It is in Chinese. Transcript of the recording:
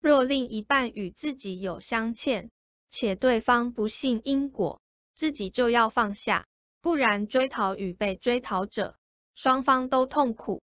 若另一半与自己有相欠且对方不信因果自己就要放下不然追讨与被追讨者双方都痛苦